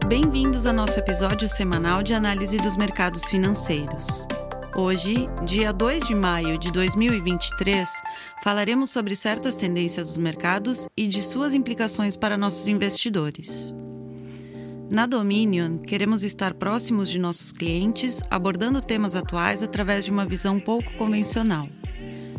bem-vindos ao nosso episódio semanal de análise dos mercados financeiros. Hoje, dia 2 de maio de 2023, falaremos sobre certas tendências dos mercados e de suas implicações para nossos investidores. Na Dominion, queremos estar próximos de nossos clientes, abordando temas atuais através de uma visão pouco convencional.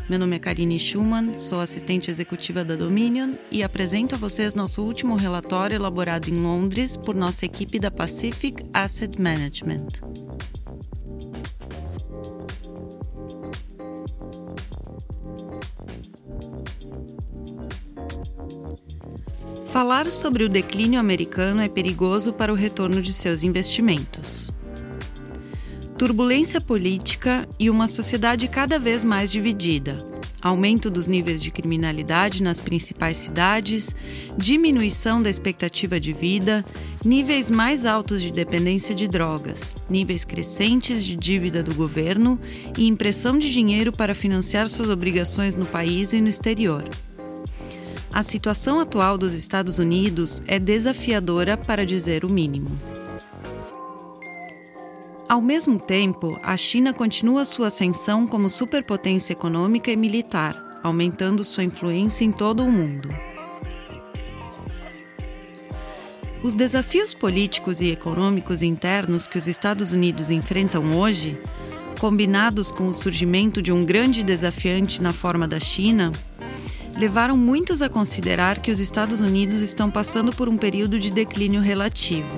Meu nome é Karine Schumann, sou assistente executiva da Dominion e apresento a vocês nosso último relatório elaborado em Londres por nossa equipe da Pacific Asset Management. Falar sobre o declínio americano é perigoso para o retorno de seus investimentos turbulência política e uma sociedade cada vez mais dividida, aumento dos níveis de criminalidade nas principais cidades, diminuição da expectativa de vida, níveis mais altos de dependência de drogas, níveis crescentes de dívida do governo e impressão de dinheiro para financiar suas obrigações no país e no exterior. A situação atual dos Estados Unidos é desafiadora para dizer o mínimo. Ao mesmo tempo, a China continua sua ascensão como superpotência econômica e militar, aumentando sua influência em todo o mundo. Os desafios políticos e econômicos internos que os Estados Unidos enfrentam hoje, combinados com o surgimento de um grande desafiante na forma da China, levaram muitos a considerar que os Estados Unidos estão passando por um período de declínio relativo.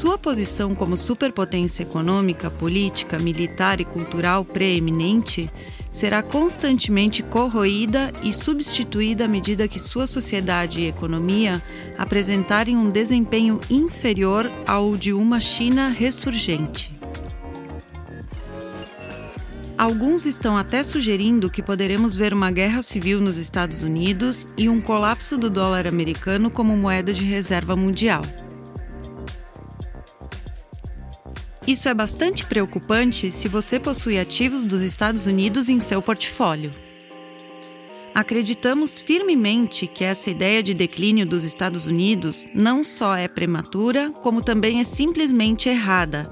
Sua posição como superpotência econômica, política, militar e cultural preeminente será constantemente corroída e substituída à medida que sua sociedade e economia apresentarem um desempenho inferior ao de uma China ressurgente. Alguns estão até sugerindo que poderemos ver uma guerra civil nos Estados Unidos e um colapso do dólar americano como moeda de reserva mundial. Isso é bastante preocupante se você possui ativos dos Estados Unidos em seu portfólio. Acreditamos firmemente que essa ideia de declínio dos Estados Unidos não só é prematura, como também é simplesmente errada.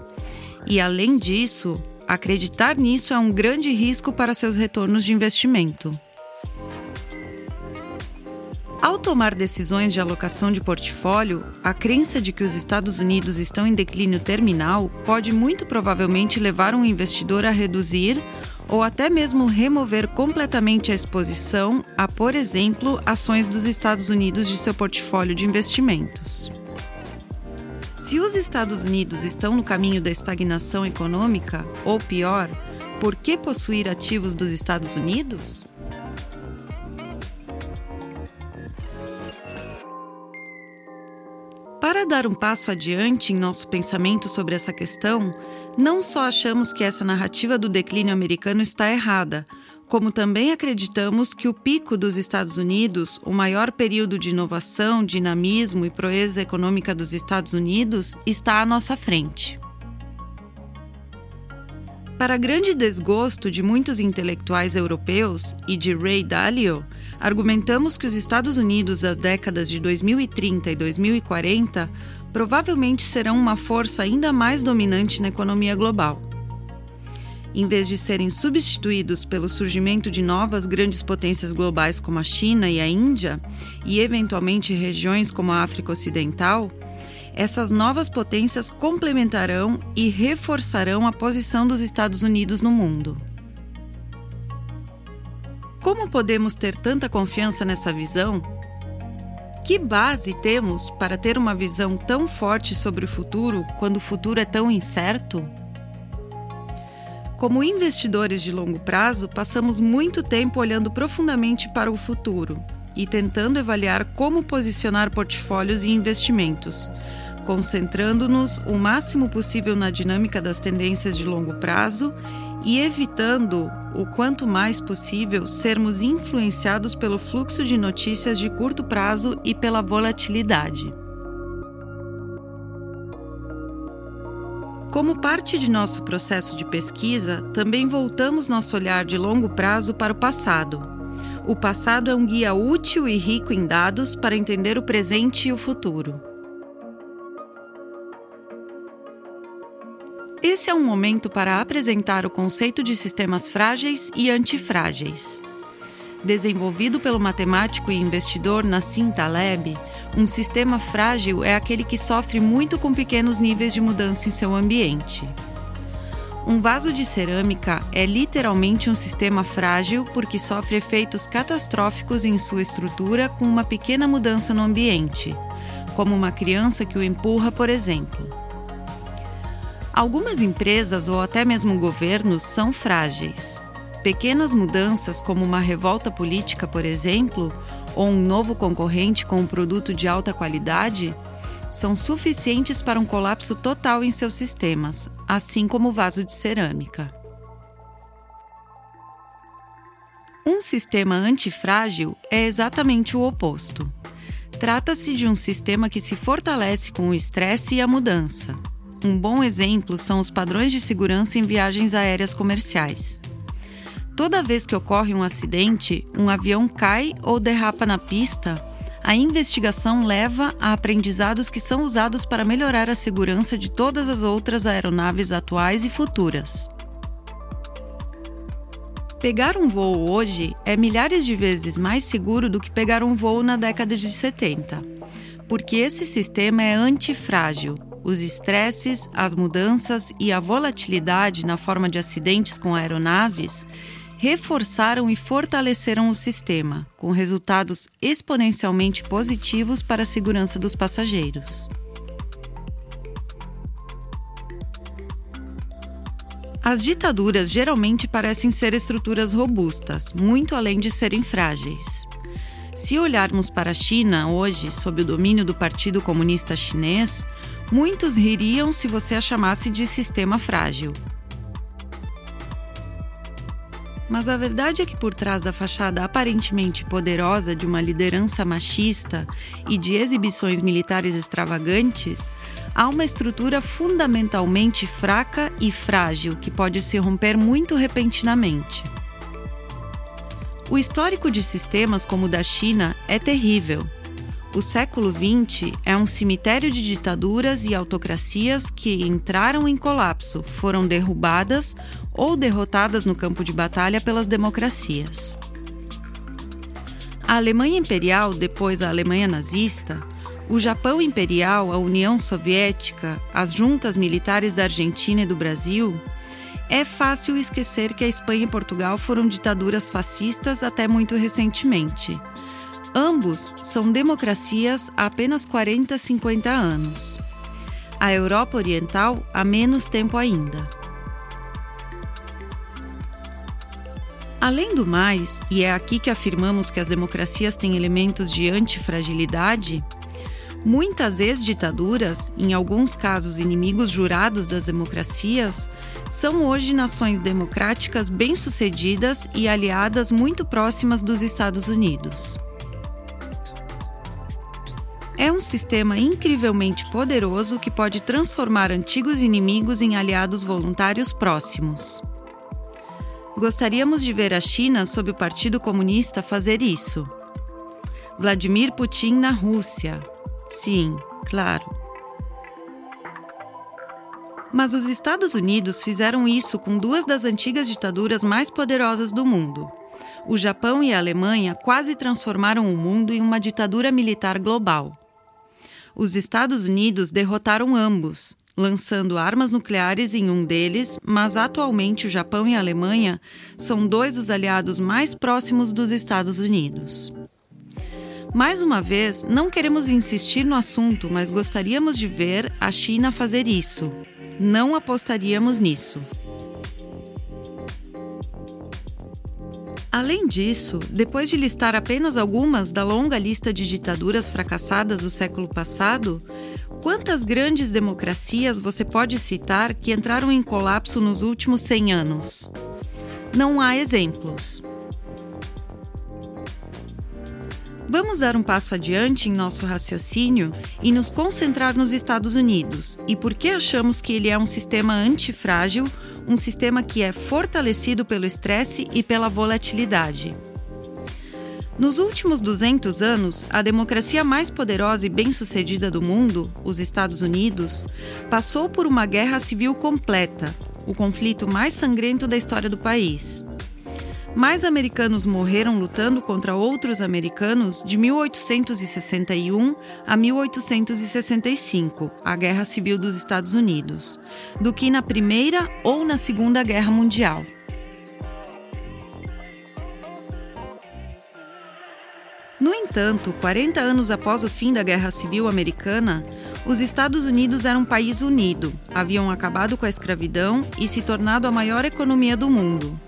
E, além disso, acreditar nisso é um grande risco para seus retornos de investimento. Ao tomar decisões de alocação de portfólio, a crença de que os Estados Unidos estão em declínio terminal pode muito provavelmente levar um investidor a reduzir ou até mesmo remover completamente a exposição a, por exemplo, ações dos Estados Unidos de seu portfólio de investimentos. Se os Estados Unidos estão no caminho da estagnação econômica, ou pior, por que possuir ativos dos Estados Unidos? Para dar um passo adiante em nosso pensamento sobre essa questão, não só achamos que essa narrativa do declínio americano está errada, como também acreditamos que o pico dos Estados Unidos, o maior período de inovação, dinamismo e proeza econômica dos Estados Unidos, está à nossa frente. Para grande desgosto de muitos intelectuais europeus e de Ray Dalio, argumentamos que os Estados Unidos das décadas de 2030 e 2040 provavelmente serão uma força ainda mais dominante na economia global. Em vez de serem substituídos pelo surgimento de novas grandes potências globais como a China e a Índia, e eventualmente regiões como a África Ocidental, essas novas potências complementarão e reforçarão a posição dos Estados Unidos no mundo. Como podemos ter tanta confiança nessa visão? Que base temos para ter uma visão tão forte sobre o futuro quando o futuro é tão incerto? Como investidores de longo prazo, passamos muito tempo olhando profundamente para o futuro e tentando avaliar como posicionar portfólios e investimentos, concentrando-nos o máximo possível na dinâmica das tendências de longo prazo e evitando o quanto mais possível sermos influenciados pelo fluxo de notícias de curto prazo e pela volatilidade. Como parte de nosso processo de pesquisa, também voltamos nosso olhar de longo prazo para o passado. O passado é um guia útil e rico em dados para entender o presente e o futuro. Esse é um momento para apresentar o conceito de sistemas frágeis e antifrágeis. Desenvolvido pelo matemático e investidor Nassim Taleb, um sistema frágil é aquele que sofre muito com pequenos níveis de mudança em seu ambiente. Um vaso de cerâmica é literalmente um sistema frágil porque sofre efeitos catastróficos em sua estrutura com uma pequena mudança no ambiente, como uma criança que o empurra, por exemplo. Algumas empresas ou até mesmo governos são frágeis. Pequenas mudanças, como uma revolta política, por exemplo, ou um novo concorrente com um produto de alta qualidade, são suficientes para um colapso total em seus sistemas, assim como o vaso de cerâmica. Um sistema antifrágil é exatamente o oposto. Trata-se de um sistema que se fortalece com o estresse e a mudança. Um bom exemplo são os padrões de segurança em viagens aéreas comerciais. Toda vez que ocorre um acidente, um avião cai ou derrapa na pista, a investigação leva a aprendizados que são usados para melhorar a segurança de todas as outras aeronaves atuais e futuras. Pegar um voo hoje é milhares de vezes mais seguro do que pegar um voo na década de 70, porque esse sistema é antifrágil. Os estresses, as mudanças e a volatilidade na forma de acidentes com aeronaves reforçaram e fortaleceram o sistema, com resultados exponencialmente positivos para a segurança dos passageiros. As ditaduras geralmente parecem ser estruturas robustas, muito além de serem frágeis. Se olharmos para a China hoje, sob o domínio do Partido Comunista Chinês, muitos ririam se você a chamasse de sistema frágil. Mas a verdade é que por trás da fachada aparentemente poderosa de uma liderança machista e de exibições militares extravagantes, há uma estrutura fundamentalmente fraca e frágil que pode se romper muito repentinamente. O histórico de sistemas como o da China é terrível. O século XX é um cemitério de ditaduras e autocracias que entraram em colapso, foram derrubadas ou derrotadas no campo de batalha pelas democracias. A Alemanha Imperial, depois a Alemanha Nazista, o Japão Imperial, a União Soviética, as juntas militares da Argentina e do Brasil, é fácil esquecer que a Espanha e Portugal foram ditaduras fascistas até muito recentemente. Ambos são democracias há apenas 40, 50 anos. A Europa Oriental há menos tempo ainda. Além do mais, e é aqui que afirmamos que as democracias têm elementos de antifragilidade, muitas ex-ditaduras, em alguns casos inimigos jurados das democracias, são hoje nações democráticas bem-sucedidas e aliadas muito próximas dos Estados Unidos. É um sistema incrivelmente poderoso que pode transformar antigos inimigos em aliados voluntários próximos. Gostaríamos de ver a China sob o Partido Comunista fazer isso. Vladimir Putin na Rússia. Sim, claro. Mas os Estados Unidos fizeram isso com duas das antigas ditaduras mais poderosas do mundo. O Japão e a Alemanha quase transformaram o mundo em uma ditadura militar global. Os Estados Unidos derrotaram ambos, lançando armas nucleares em um deles, mas atualmente o Japão e a Alemanha são dois dos aliados mais próximos dos Estados Unidos. Mais uma vez, não queremos insistir no assunto, mas gostaríamos de ver a China fazer isso. Não apostaríamos nisso. Além disso, depois de listar apenas algumas da longa lista de ditaduras fracassadas do século passado, quantas grandes democracias você pode citar que entraram em colapso nos últimos 100 anos? Não há exemplos. Vamos dar um passo adiante em nosso raciocínio e nos concentrar nos Estados Unidos e por que achamos que ele é um sistema antifrágil, um sistema que é fortalecido pelo estresse e pela volatilidade. Nos últimos 200 anos, a democracia mais poderosa e bem-sucedida do mundo, os Estados Unidos, passou por uma guerra civil completa, o conflito mais sangrento da história do país. Mais americanos morreram lutando contra outros americanos de 1861 a 1865, a Guerra Civil dos Estados Unidos, do que na Primeira ou na Segunda Guerra Mundial. No entanto, 40 anos após o fim da Guerra Civil Americana, os Estados Unidos eram um país unido, haviam acabado com a escravidão e se tornado a maior economia do mundo.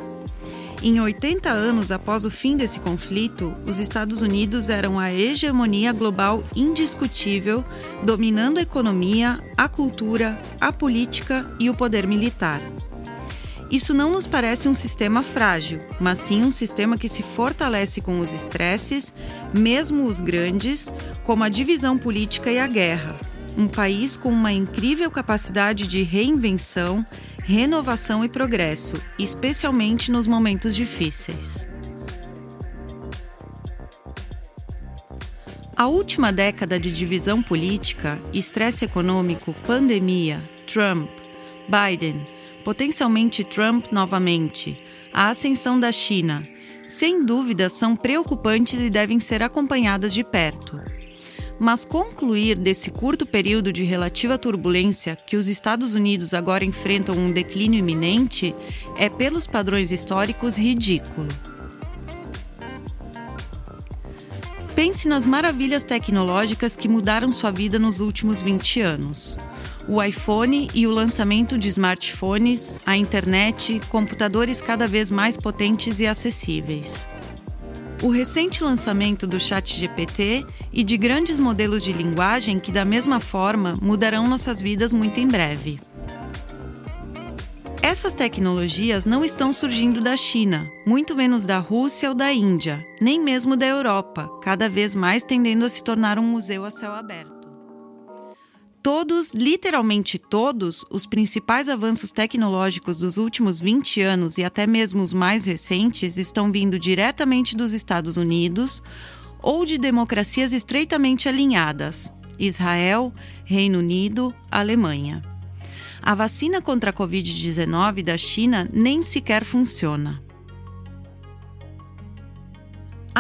Em 80 anos após o fim desse conflito, os Estados Unidos eram a hegemonia global indiscutível, dominando a economia, a cultura, a política e o poder militar. Isso não nos parece um sistema frágil, mas sim um sistema que se fortalece com os estresses, mesmo os grandes, como a divisão política e a guerra. Um país com uma incrível capacidade de reinvenção, renovação e progresso, especialmente nos momentos difíceis. A última década de divisão política, estresse econômico, pandemia, Trump, Biden, potencialmente Trump novamente, a ascensão da China, sem dúvida são preocupantes e devem ser acompanhadas de perto. Mas concluir desse curto período de relativa turbulência que os Estados Unidos agora enfrentam um declínio iminente é, pelos padrões históricos, ridículo. Pense nas maravilhas tecnológicas que mudaram sua vida nos últimos 20 anos o iPhone e o lançamento de smartphones, a internet, computadores cada vez mais potentes e acessíveis. O recente lançamento do ChatGPT e de grandes modelos de linguagem que, da mesma forma, mudarão nossas vidas muito em breve. Essas tecnologias não estão surgindo da China, muito menos da Rússia ou da Índia, nem mesmo da Europa, cada vez mais tendendo a se tornar um museu a céu aberto. Todos, literalmente todos, os principais avanços tecnológicos dos últimos 20 anos e até mesmo os mais recentes estão vindo diretamente dos Estados Unidos ou de democracias estreitamente alinhadas: Israel, Reino Unido, Alemanha. A vacina contra a Covid-19 da China nem sequer funciona.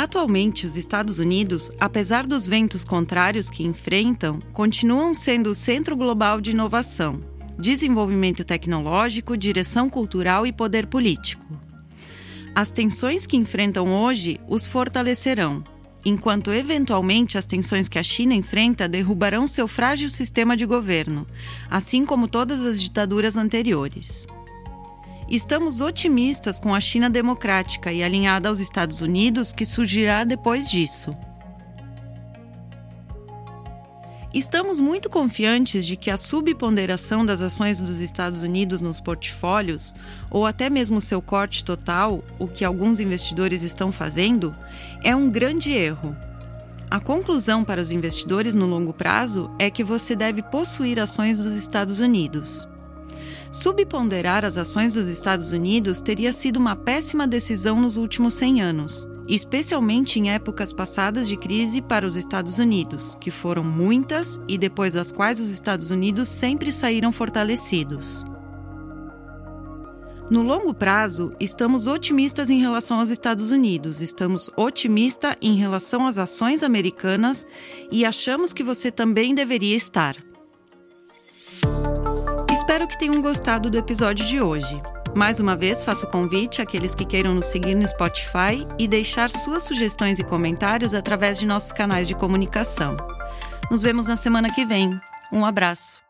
Atualmente, os Estados Unidos, apesar dos ventos contrários que enfrentam, continuam sendo o centro global de inovação, desenvolvimento tecnológico, direção cultural e poder político. As tensões que enfrentam hoje os fortalecerão, enquanto eventualmente as tensões que a China enfrenta derrubarão seu frágil sistema de governo, assim como todas as ditaduras anteriores. Estamos otimistas com a China democrática e alinhada aos Estados Unidos que surgirá depois disso. Estamos muito confiantes de que a subponderação das ações dos Estados Unidos nos portfólios, ou até mesmo seu corte total, o que alguns investidores estão fazendo, é um grande erro. A conclusão para os investidores no longo prazo é que você deve possuir ações dos Estados Unidos. Subponderar as ações dos Estados Unidos teria sido uma péssima decisão nos últimos 100 anos, especialmente em épocas passadas de crise para os Estados Unidos, que foram muitas e depois das quais os Estados Unidos sempre saíram fortalecidos. No longo prazo, estamos otimistas em relação aos Estados Unidos, estamos otimistas em relação às ações americanas e achamos que você também deveria estar. Espero que tenham gostado do episódio de hoje. Mais uma vez, faço convite àqueles que queiram nos seguir no Spotify e deixar suas sugestões e comentários através de nossos canais de comunicação. Nos vemos na semana que vem. Um abraço.